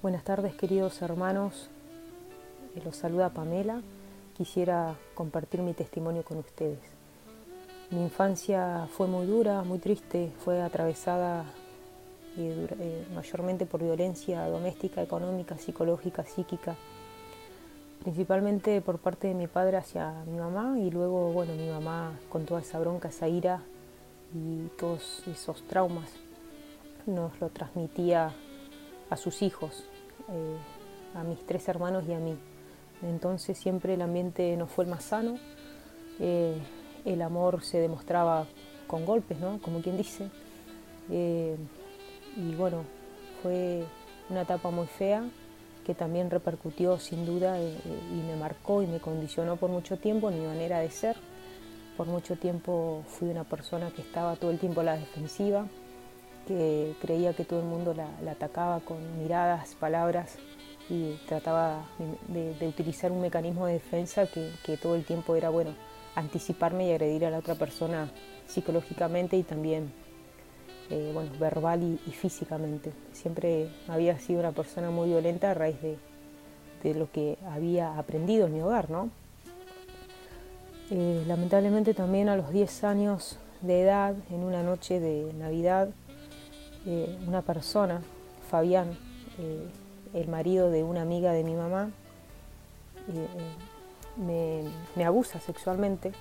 Buenas tardes queridos hermanos, eh, los saluda Pamela, quisiera compartir mi testimonio con ustedes. Mi infancia fue muy dura, muy triste, fue atravesada eh, eh, mayormente por violencia doméstica, económica, psicológica, psíquica, principalmente por parte de mi padre hacia mi mamá y luego, bueno, mi mamá con toda esa bronca, esa ira y todos esos traumas nos lo transmitía a sus hijos, eh, a mis tres hermanos y a mí. Entonces siempre el ambiente no fue el más sano, eh, el amor se demostraba con golpes, ¿no? Como quien dice. Eh, y bueno, fue una etapa muy fea que también repercutió sin duda y me marcó y me condicionó por mucho tiempo en mi manera de ser. Por mucho tiempo fui una persona que estaba todo el tiempo a la defensiva, que creía que todo el mundo la, atacaba con miradas, palabras y trataba de, utilizar un mecanismo de defensa que, todo el tiempo era, bueno, anticiparme y agredir a la otra persona psicológicamente y también, eh, bueno, verbal y, físicamente. Siempre había sido una persona muy violenta a raíz de, lo que había aprendido en mi hogar, ¿no? Eh, lamentablemente también a los 10 años de edad, en una noche de Navidad, eh, una persona, Fabián, eh, el marido de una amiga de mi mamá, eh, me, abusa sexualmente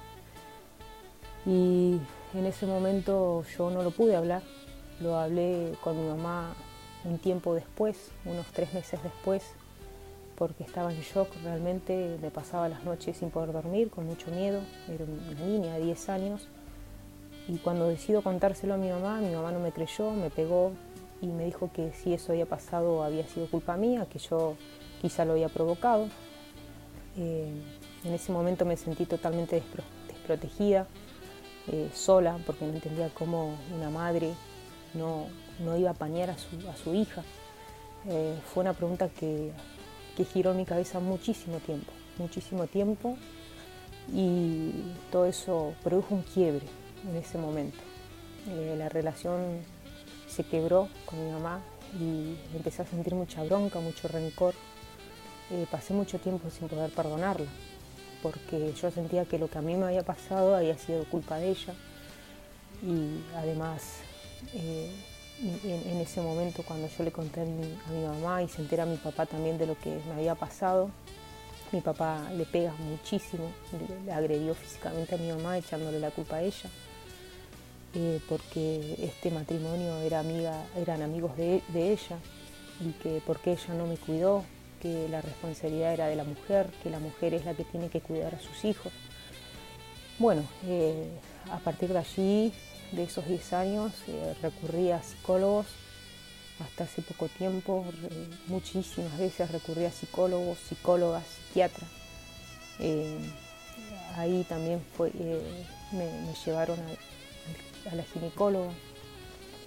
y en ese momento yo no lo pude hablar, lo hablé con mi mamá un tiempo después, unos tres meses después, porque estaba en shock realmente, me pasaba las noches sin poder dormir, con mucho miedo, era una niña de 10 años y cuando decido contárselo a mi mamá, mi mamá no me creyó, me pegó y me dijo que si eso había pasado había sido culpa mía, que yo quizá lo había provocado. Eh, en ese momento me sentí totalmente desprotegida, eh, sola, porque no entendía cómo una madre no, iba a apañar a su, hija. Eh, fue una pregunta que, que giró mi cabeza muchísimo tiempo, muchísimo tiempo, y todo eso produjo un quiebre en ese momento. Eh, la relación se quebró con mi mamá y empecé a sentir mucha bronca, mucho rencor. Eh, pasé mucho tiempo sin poder perdonarla, porque yo sentía que lo que a mí me había pasado había sido culpa de ella. Y además, eh, en, ese momento cuando yo le conté a mi, mamá y se entera mi papá también de lo que me había pasado, mi papá le pega muchísimo, le agredió físicamente a mi mamá echándole la culpa a ella. Eh, porque este matrimonio era amiga, eran amigos de, ella y que porque ella no me cuidó, que la responsabilidad era de la mujer, que la mujer es la que tiene que cuidar a sus hijos. Bueno, eh, a partir de allí, de esos 10 años, eh, recurrí a psicólogos, hasta hace poco tiempo, muchísimas veces recurrí a psicólogos, psicólogas, psiquiatras. ahí también fue, me, me llevaron a a la ginecóloga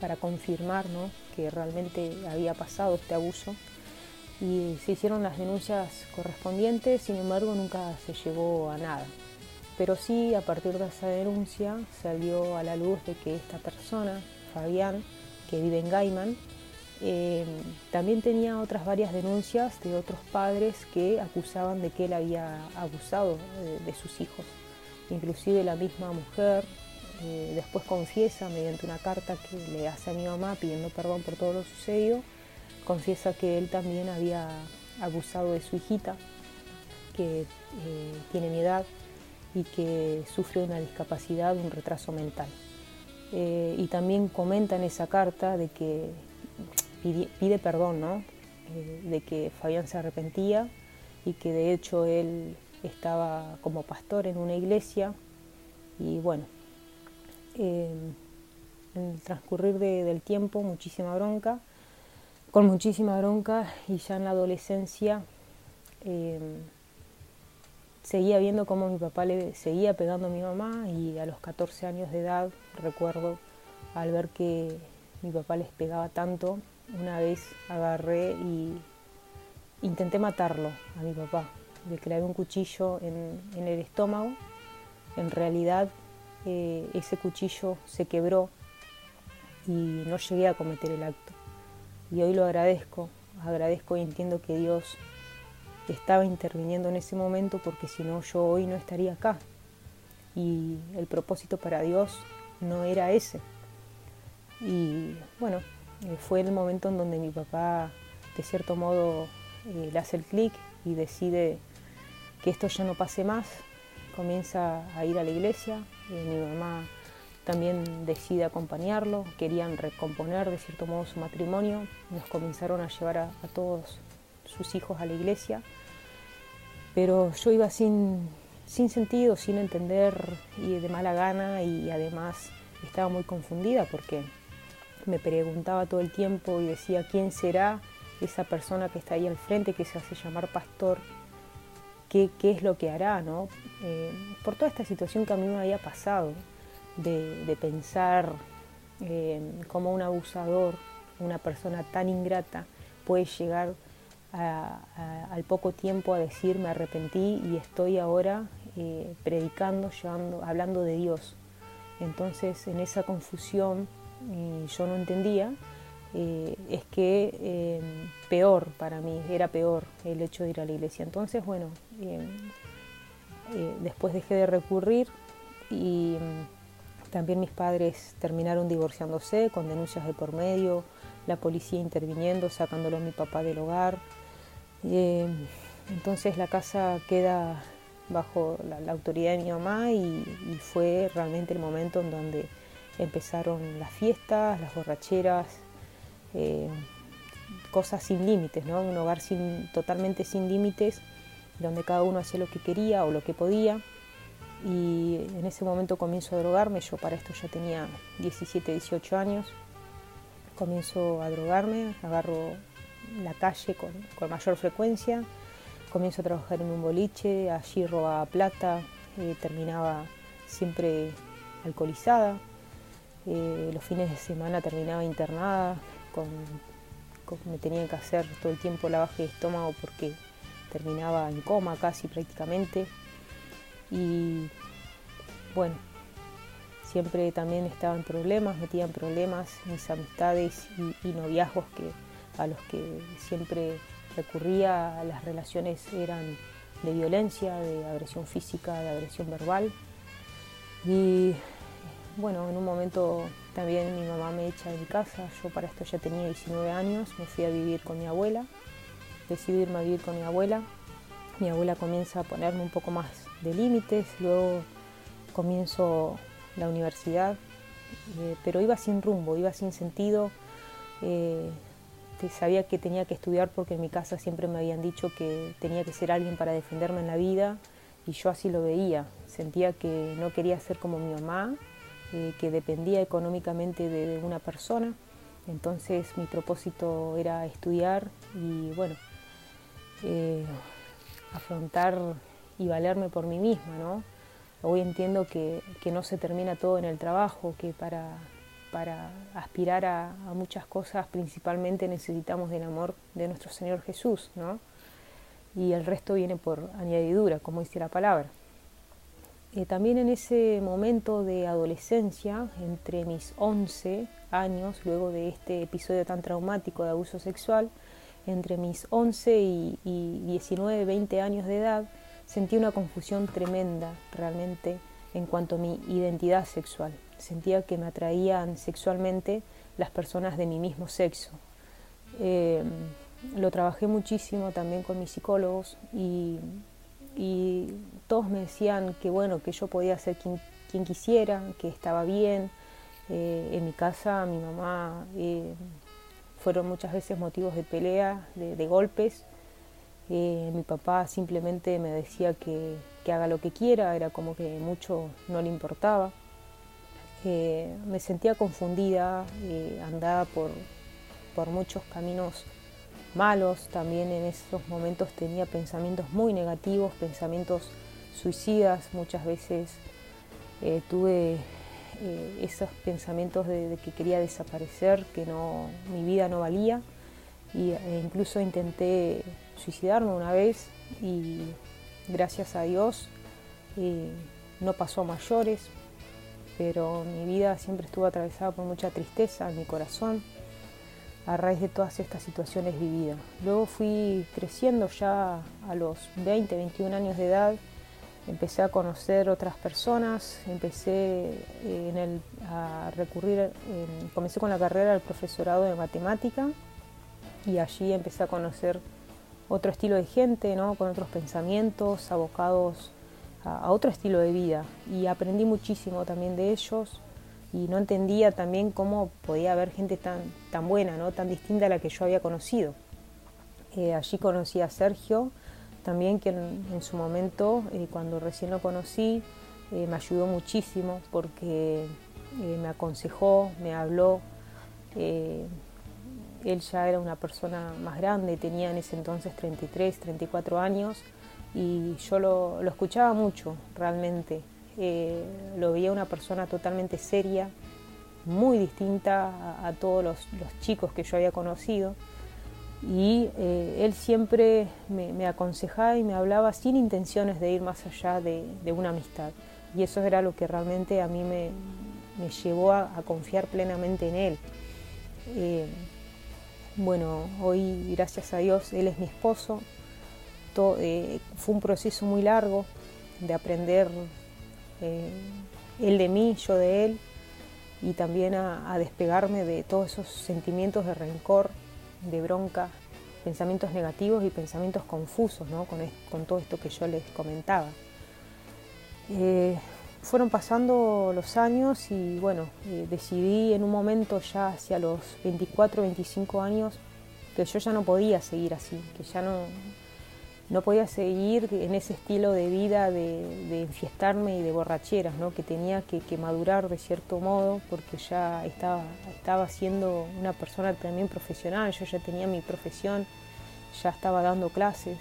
para confirmar que realmente había pasado este abuso y se hicieron las denuncias correspondientes, sin embargo nunca se llegó a nada. Pero sí, a partir de esa denuncia salió a la luz de que esta persona, Fabián, que vive en Gaiman, eh, también tenía otras varias denuncias de otros padres que acusaban de que él había abusado de, sus hijos. Inclusive la misma mujer eh, después confiesa mediante una carta que le hace a mi mamá pidiendo perdón por todo lo sucedido, confiesa que él también había abusado de su hijita, que eh, tiene mi edad y que sufre una discapacidad, un retraso mental. Eh, y también comenta en esa carta de que pide, perdón, ¿no? de que Fabián se arrepentía y que de hecho él estaba como pastor en una iglesia y bueno, en el transcurrir del tiempo muchísima bronca, con muchísima bronca y ya en la adolescencia em, seguía viendo cómo mi papá le seguía pegando a mi mamá y a los 14 años de edad recuerdo al ver que mi papá les pegaba tanto, una vez agarré y intenté matarlo a mi papá, le clavé un cuchillo en, el estómago, en realidad eh, ese cuchillo se quebró y no llegué a cometer el acto. Y hoy lo agradezco agradezco y entiendo que Dios estaba interviniendo en ese momento porque si no yo hoy no estaría acá. Y el propósito para Dios no era ese. Y bueno, eh, fue el momento en donde mi papá de cierto modo eh, le hace el clic y decide que esto ya no pase más. Comienza a ir a la iglesia, eh, mi mamá también decide acompañarlo, querían recomponer de cierto modo su matrimonio, nos comenzaron a llevar a, todos sus hijos a la iglesia, pero yo iba sin, sin sentido, sin entender y de mala gana y además estaba muy confundida porque me preguntaba todo el tiempo y decía quién será esa persona que está ahí al frente, que se hace llamar pastor, qué, qué es lo que hará, ¿no? Eh, por toda esta situación que a mí me había pasado de, pensar eh, como un abusador, una persona tan ingrata, puede llegar al poco tiempo a decir me arrepentí y estoy ahora eh, predicando, llevando, hablando de Dios. Entonces en esa confusión yo no entendía, eh, es que peor para mí, era peor el hecho de ir a la iglesia. Entonces, bueno, después dejé de recurrir y también mis padres terminaron divorciándose con denuncias de por medio, la policía interviniendo, sacándolo a mi papá del hogar. Eh, entonces la casa queda bajo la, autoridad de mi mamá y, fue realmente el momento en donde empezaron las fiestas, las borracheras, eh, cosas sin límites, ¿no? un hogar sin, totalmente sin límites, donde cada uno hacía lo que quería o lo que podía y en ese momento comienzo a drogarme, yo para esto ya tenía 17, 18 años, comienzo a drogarme, agarro la calle con, mayor frecuencia, comienzo a trabajar en un boliche, allí robaba plata, eh, terminaba siempre alcoholizada, eh, los fines de semana terminaba internada, con, me tenían que hacer todo el tiempo lavaje de estómago porque terminaba en coma casi prácticamente. Y bueno, siempre también estaba en problemas, metía en problemas mis amistades y, noviazgos que, a los que siempre recurría, las relaciones eran de violencia, de agresión física, de agresión verbal. Y bueno, en un momento también mi mamá me echa de mi casa, yo para esto ya tenía 19 años, me fui a vivir con mi abuela, decidí irme a vivir con mi abuela, mi abuela comienza a ponerme un poco más de límites, luego comienzo la universidad, eh, pero iba sin rumbo, iba sin sentido. Eh, sabía que tenía que estudiar porque en mi casa siempre me habían dicho que tenía que ser alguien para defenderme en la vida y yo así lo veía. Sentía que no quería ser como mi mamá, eh, que dependía económicamente de, una persona. Entonces mi propósito era estudiar y bueno, afrontar y valerme por mí misma, ¿no? Hoy entiendo que, no se termina todo en el trabajo, que para, para aspirar a, muchas cosas principalmente necesitamos del amor de nuestro Señor Jesús, ¿no? Y el resto viene por añadidura, como dice la palabra. Eh, también en ese momento de adolescencia, entre mis 11 años, luego de este episodio tan traumático de abuso sexual, entre mis 11 y, y 19, 20 años de edad, Sentí una confusión tremenda realmente en cuanto a mi identidad sexual. Sentía que me atraían sexualmente las personas de mi mismo sexo. Eh, lo trabajé muchísimo también con mis psicólogos y, todos me decían que bueno, que yo podía ser quien, quisiera, que estaba bien. Eh, en mi casa mi mamá eh, fueron muchas veces motivos de pelea, de golpes, eh, mi papá simplemente me decía que, haga lo que quiera, era como que mucho no le importaba. Eh, me sentía confundida, eh, andaba por, por muchos caminos malos, también en esos momentos tenía pensamientos muy negativos, pensamientos suicidas, muchas veces tuve esos pensamientos de, que quería desaparecer, que no, mi vida no valía, y, e incluso intenté suicidarme una vez y gracias a Dios eh, no pasó a mayores, pero mi vida siempre estuvo atravesada por mucha tristeza en mi corazón. a raíz de todas estas situaciones vividas. Luego fui creciendo ya a los 20, 21 años de edad, empecé a conocer otras personas, empecé eh, a recurrir, comencé con la carrera del profesorado de matemática y allí empecé a conocer otro estilo de gente, ¿no? con otros pensamientos, abocados a otro estilo de vida y aprendí muchísimo también de ellos y no entendía también cómo podía haber gente tan, tan buena, ¿no? tan distinta a la que yo había conocido. Eh, allí conocí a Sergio, también que en, su momento, eh, cuando recién lo conocí, eh, me ayudó muchísimo porque me aconsejó, me habló. él ya era una persona más grande, tenía en ese entonces 33, 34 años y yo lo, lo escuchaba mucho realmente. Eh, lo veía una persona totalmente seria, muy distinta a, todos los, chicos que yo había conocido. Y eh, él siempre me, aconsejaba y me hablaba sin intenciones de ir más allá de, una amistad. Y eso era lo que realmente a mí me, llevó a, confiar plenamente en él. Eh, bueno, hoy gracias a Dios él es mi esposo. Fue un proceso muy largo de aprender eh, él de mí, yo de él, y también a, despegarme de todos esos sentimientos de rencor, de bronca, pensamientos negativos y pensamientos confusos ¿no? con, todo esto que yo les comentaba. Eh, fueron pasando los años y bueno, eh, decidí en un momento ya hacia los 24, 25 años que yo ya no podía seguir así, que ya no, no podía seguir en ese estilo de vida de, enfiestarme y de borracheras, ¿no? que tenía que, madurar de cierto modo porque ya estaba, estaba siendo una persona también profesional, yo ya tenía mi profesión, ya estaba dando clases.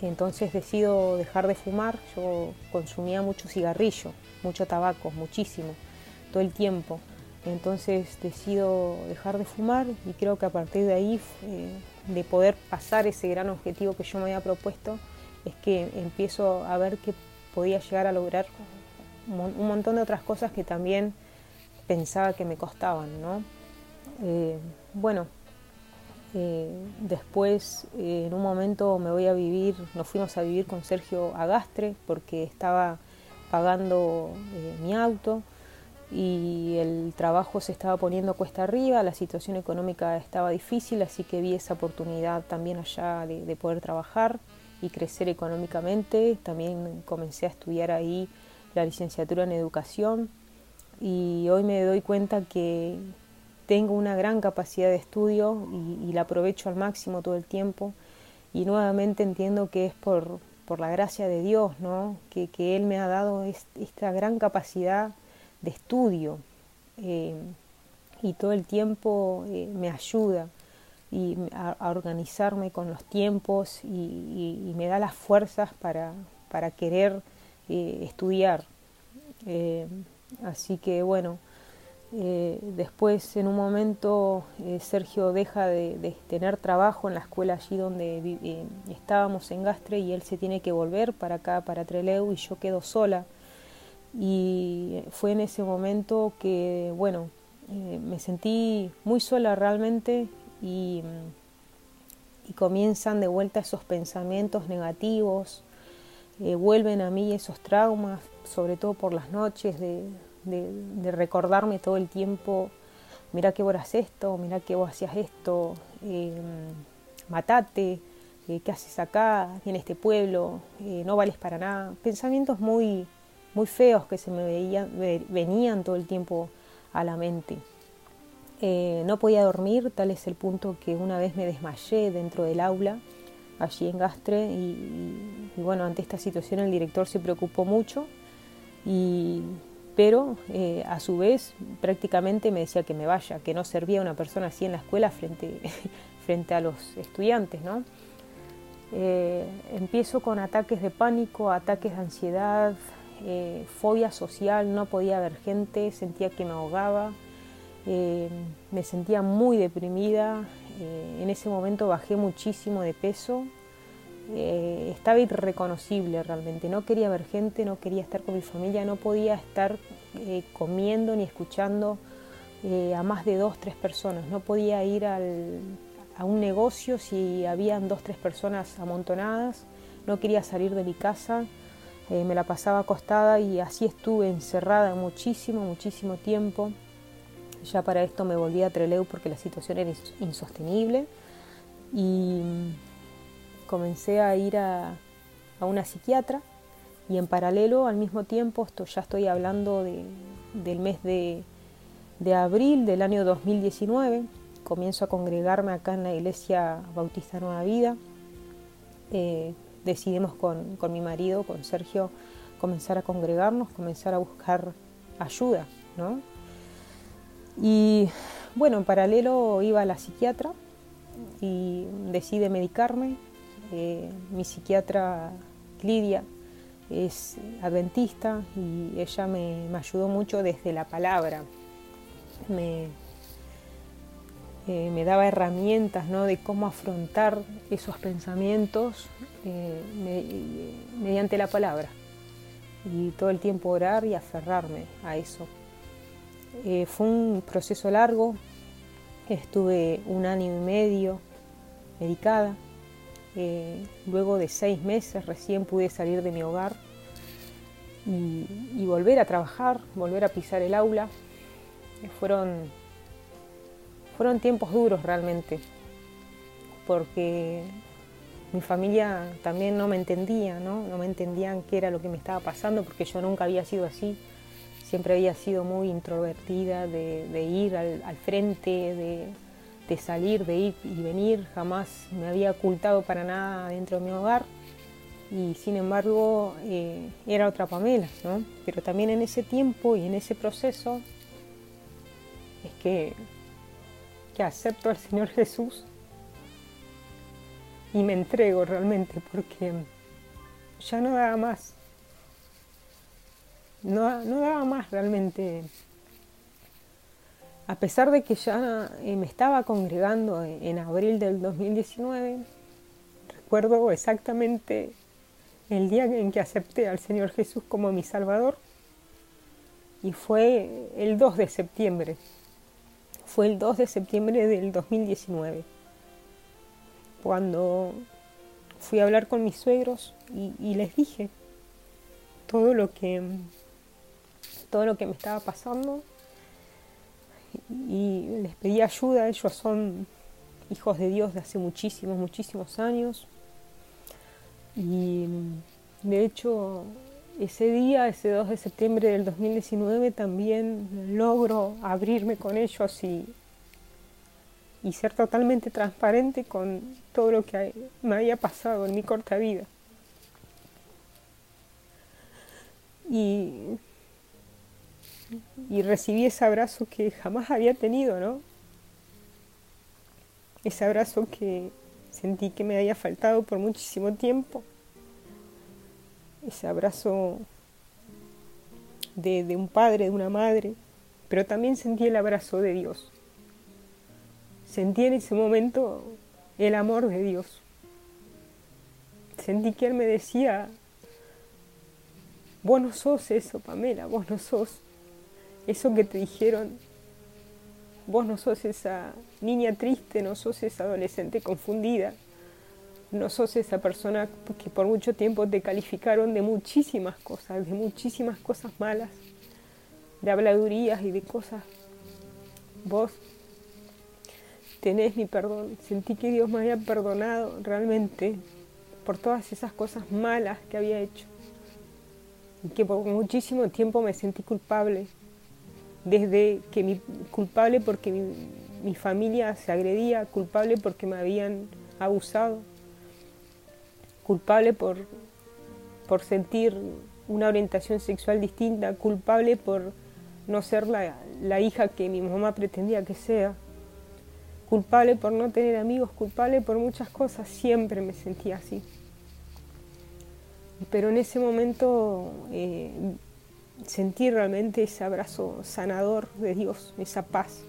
Entonces decido dejar de fumar, yo consumía mucho cigarrillo, mucho tabaco, muchísimo, todo el tiempo. Entonces decido dejar de fumar y creo que a partir de ahí eh, de poder pasar ese gran objetivo que yo me había propuesto, es que empiezo a ver que podía llegar a lograr un montón de otras cosas que también pensaba que me costaban. Eh, bueno, eh, después eh, en un momento me voy a vivir, nos fuimos a vivir con Sergio Agastre porque estaba pagando mi auto y el trabajo se estaba poniendo cuesta arriba, la situación económica estaba difícil, así que vi esa oportunidad también allá de, poder trabajar y crecer económicamente. También comencé a estudiar ahí la licenciatura en educación y hoy me doy cuenta que tengo una gran capacidad de estudio y, la aprovecho al máximo todo el tiempo y nuevamente entiendo que es por, por la gracia de Dios, ¿no? que, que Él me ha dado esta gran capacidad de estudio eh, y todo el tiempo eh, me ayuda y a, organizarme con los tiempos y, me da las fuerzas para, para querer eh, estudiar. así que bueno, después en un momento Sergio deja de, de, tener trabajo en la escuela allí donde estábamos en Gastre y él se tiene que volver para acá, para Treleu y yo quedo sola y fue en ese momento que, bueno, eh, me sentí muy sola realmente y, y, comienzan de vuelta esos pensamientos negativos, eh, vuelven a mí esos traumas, sobre todo por las noches, de, recordarme todo el tiempo, mira que vos esto, mira que vos hacías esto, eh, matate, ¿qué haces acá, en este pueblo? no vales para nada. Pensamientos muy muy feos que se me veían, venían todo el tiempo a la mente. Eh, no podía dormir, tal es el punto que una vez me desmayé dentro del aula, allí en Gastre, y, bueno, ante esta situación el director se preocupó mucho, y, pero eh, a su vez prácticamente me decía que me vaya, que no servía una persona así en la escuela frente, frente a los estudiantes, ¿no? Eh, empiezo con ataques de pánico, ataques de ansiedad, eh, fobia social, no podía ver gente, sentía que me ahogaba, eh, me sentía muy deprimida, eh, en ese momento bajé muchísimo de peso, estaba irreconocible realmente, no quería ver gente, no quería estar con mi familia, no podía estar comiendo ni escuchando a más de dos, tres personas. No podía ir a un negocio si habían dos, tres personas amontonadas. No quería salir de mi casa. Eh, me la pasaba acostada y así estuve encerrada muchísimo, muchísimo tiempo. Ya para esto me volví a Treleu porque la situación era insostenible y comencé a ir a, una psiquiatra y en paralelo al mismo tiempo, esto ya estoy hablando del mes de, abril del año 2019, comienzo a congregarme acá en la iglesia Bautista Nueva Vida. Eh, decidimos con, con, mi marido, con Sergio, comenzar a congregarnos, comenzar a buscar ayuda. ¿no? Y bueno, en paralelo iba a la psiquiatra y decide medicarme. Eh, mi psiquiatra Lidia es adventista y ella me, ayudó mucho desde la palabra. Me, eh, me daba herramientas ¿no? de cómo afrontar esos pensamientos eh, mediante la palabra. Y todo el tiempo orar y aferrarme a eso. fue un proceso largo, Estuve un año y medio medicada. Eh, luego de seis meses recién pude salir de mi hogar y, volver a trabajar, volver a pisar el aula. fueron, fueron tiempos duros realmente, porque mi familia también no me entendía, ¿no? no me entendían qué era lo que me estaba pasando, porque yo nunca había sido así siempre había sido muy introvertida, de, ir al, frente, de, salir, de ir y venir, jamás me había ocultado para nada dentro de mi hogar y sin embargo eh, era otra Pamela, ¿no? Pero también en ese tiempo y en ese proceso es que, que acepto al Señor Jesús y me entrego realmente porque ya no daba más no, no daba más realmente. A pesar de que ya eh, me estaba congregando en abril del 2019, recuerdo exactamente el día en que acepté al Señor Jesús como mi Salvador y fue el 2 de septiembre. Fue el 2 de septiembre del 2019, cuando fui a hablar con mis suegros y les dije todo lo que todo lo que me estaba pasando y les pedí ayuda. Ellos son hijos de Dios de hace muchísimos, muchísimos años. Y de hecho, ese día, ese 2 de septiembre del 2019, también logro abrirme con ellos y, y ser totalmente transparente con todo lo que me había pasado en mi corta vida. Y y recibí ese abrazo que jamás había tenido, ¿no? Ese abrazo que sentí que me había faltado por muchísimo tiempo. Ese abrazo de, de un padre, de una madre, pero también sentí el abrazo de Dios. Sentí en ese momento el amor de Dios. Sentí que Él me decía, vos no sos eso, Pamela, vos no sos eso que te dijeron, vos no sos esa niña triste, no sos esa adolescente confundida, no sos esa persona que por mucho tiempo te calificaron de muchísimas cosas, de muchísimas cosas malas, de habladurías y de cosas. Vos tenés mi perdón, sentí que Dios me había perdonado realmente por todas esas cosas malas que había hecho. Y que por muchísimo tiempo me sentí culpable. Desde que mi culpable porque mi, familia se agredía, culpable porque me habían abusado, culpable por, por sentir una orientación sexual distinta, culpable por no ser la, la, hija que mi mamá pretendía que sea, culpable por no tener amigos, culpable por muchas cosas, siempre me sentía así. Pero en ese momento eh, sentí realmente ese abrazo sanador de Dios, esa paz.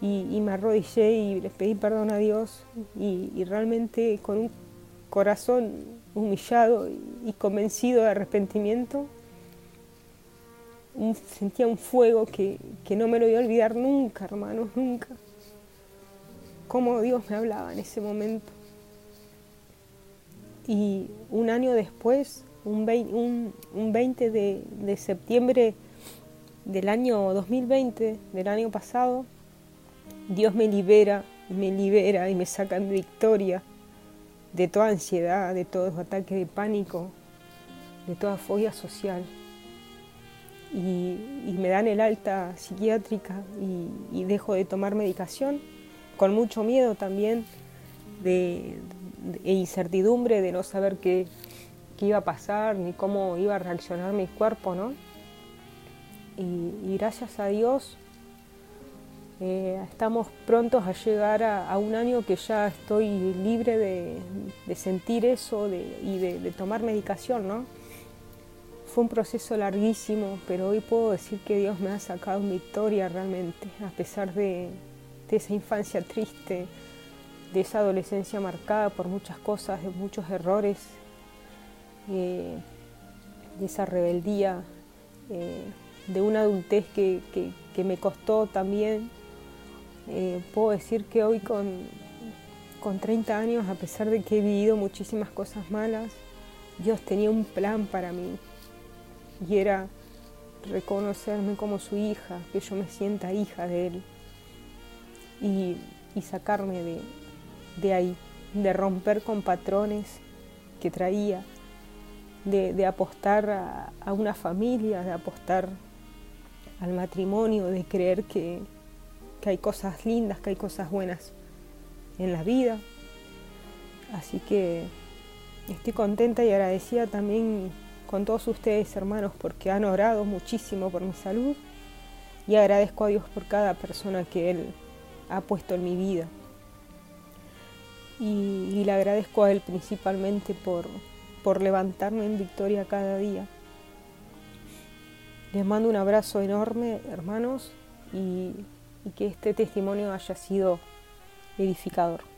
Y, me arrodillé y les pedí perdón a Dios y, realmente con un corazón humillado y convencido de arrepentimiento, sentía un fuego que, que no me lo voy a olvidar nunca, hermanos, nunca. Cómo Dios me hablaba en ese momento. Y un año después, un 20, de, septiembre del año 2020, del año pasado, Dios me libera, me libera y me saca en victoria de toda ansiedad, de todo ataque de pánico, de toda fobia social. Y, me dan el alta psiquiátrica y, dejo de tomar medicación, con mucho miedo también de, e incertidumbre de no saber qué, iba a pasar ni cómo iba a reaccionar mi cuerpo, ¿no? Y, gracias a Dios estamos prontos a llegar a, un año que ya estoy libre de, sentir eso y de, tomar medicación, ¿no? Fue un proceso larguísimo, pero hoy puedo decir que Dios me ha sacado en victoria realmente, a pesar de esa infancia triste, de esa adolescencia marcada por muchas cosas, de muchos errores, eh, de esa rebeldía, eh, de una adultez que, me costó también. Eh, puedo decir que hoy con, con 30 años, a pesar de que he vivido muchísimas cosas malas, Dios tenía un plan para mí. Y era reconocerme como su hija, que yo me sienta hija de Él. Y, y sacarme de, de ahí, de romper con patrones que traía, de, apostar a, una familia, de apostar al matrimonio, de creer que, que hay cosas lindas, que hay cosas buenas en la vida. Así que estoy contenta y agradecida también con todos ustedes, hermanos, porque han orado muchísimo por mi salud y agradezco a Dios por cada persona que Él ha puesto en mi vida y, le agradezco a Él principalmente por, por levantarme en victoria cada día. Les mando un abrazo enorme, hermanos, y que este testimonio haya sido edificador.